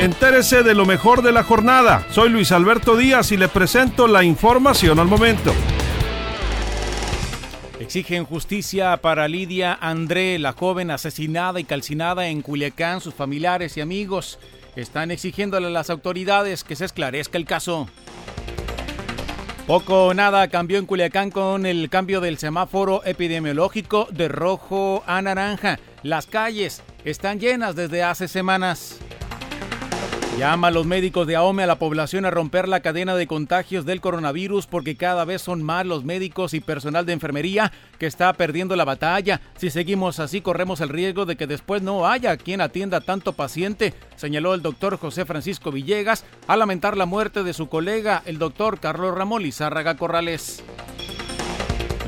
Entérese de lo mejor de la jornada. Soy Luis Alberto Díaz y le presento la información al momento. Exigen justicia para Lidia André, la joven asesinada y calcinada en Culiacán. Sus familiares y amigos están exigiéndole a las autoridades que se esclarezca el caso. Poco o nada cambió en Culiacán con el cambio del semáforo epidemiológico de rojo a naranja. Las calles están llenas desde hace semanas. Llama a los médicos de AOME a la población a romper la cadena de contagios del coronavirus porque cada vez son más los médicos y personal de enfermería que está perdiendo la batalla. Si seguimos así corremos el riesgo de que después no haya quien atienda tanto paciente, señaló el doctor José Francisco Villegas al lamentar la muerte de su colega, el doctor Carlos Ramón Lizárraga Corrales.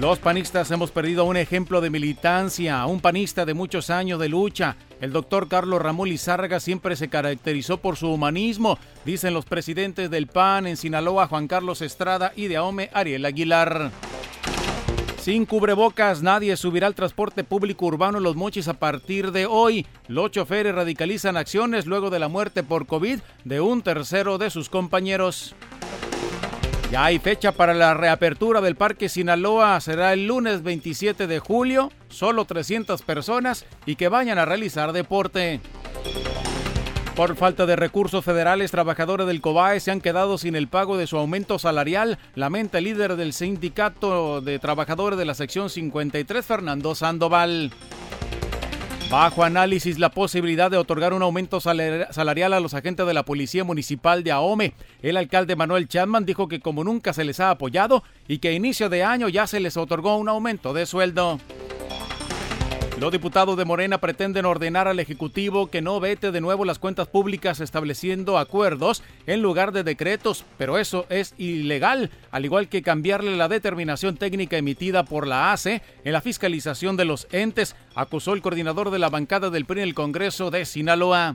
Los panistas hemos perdido un ejemplo de militancia, un panista de muchos años de lucha. El doctor Carlos Ramón Lizárraga siempre se caracterizó por su humanismo, dicen los presidentes del PAN en Sinaloa, Juan Carlos Estrada y de AOME, Ariel Aguilar. Sin cubrebocas, nadie subirá al transporte público urbano en Los Mochis a partir de hoy. Los choferes radicalizan acciones luego de la muerte por COVID de un tercero de sus compañeros. Ya hay fecha para la reapertura del Parque Sinaloa. Será el lunes 27 de julio. Solo 300 personas y que vayan a realizar deporte. Por falta de recursos federales, trabajadores del COBAE se han quedado sin el pago de su aumento salarial, lamenta el líder del sindicato de trabajadores de la sección 53, Fernando Sandoval. Bajo análisis la posibilidad de otorgar un aumento salarial a los agentes de la Policía Municipal de Ahome. El alcalde Manuel Chapman dijo que como nunca se les ha apoyado y que a inicio de año ya se les otorgó un aumento de sueldo. Los diputados de Morena pretenden ordenar al Ejecutivo que no vete de nuevo las cuentas públicas estableciendo acuerdos en lugar de decretos, pero eso es ilegal, al igual que cambiarle la determinación técnica emitida por la ACE en la fiscalización de los entes, acusó el coordinador de la bancada del PRI en el Congreso de Sinaloa.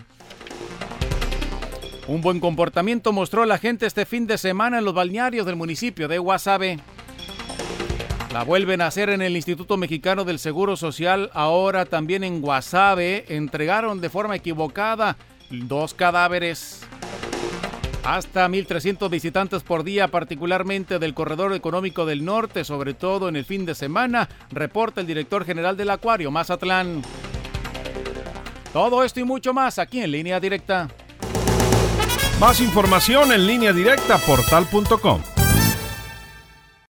Un buen comportamiento mostró la gente este fin de semana en los balnearios del municipio de Guasave. La vuelven a hacer en el Instituto Mexicano del Seguro Social, ahora también en Guasave. Entregaron de forma equivocada dos cadáveres. Hasta 1.300 visitantes por día, particularmente del Corredor Económico del Norte, sobre todo en el fin de semana, reporta el director general del Acuario, Mazatlán. Todo esto y mucho más aquí en línea directa. Más información en línea directa portal.com.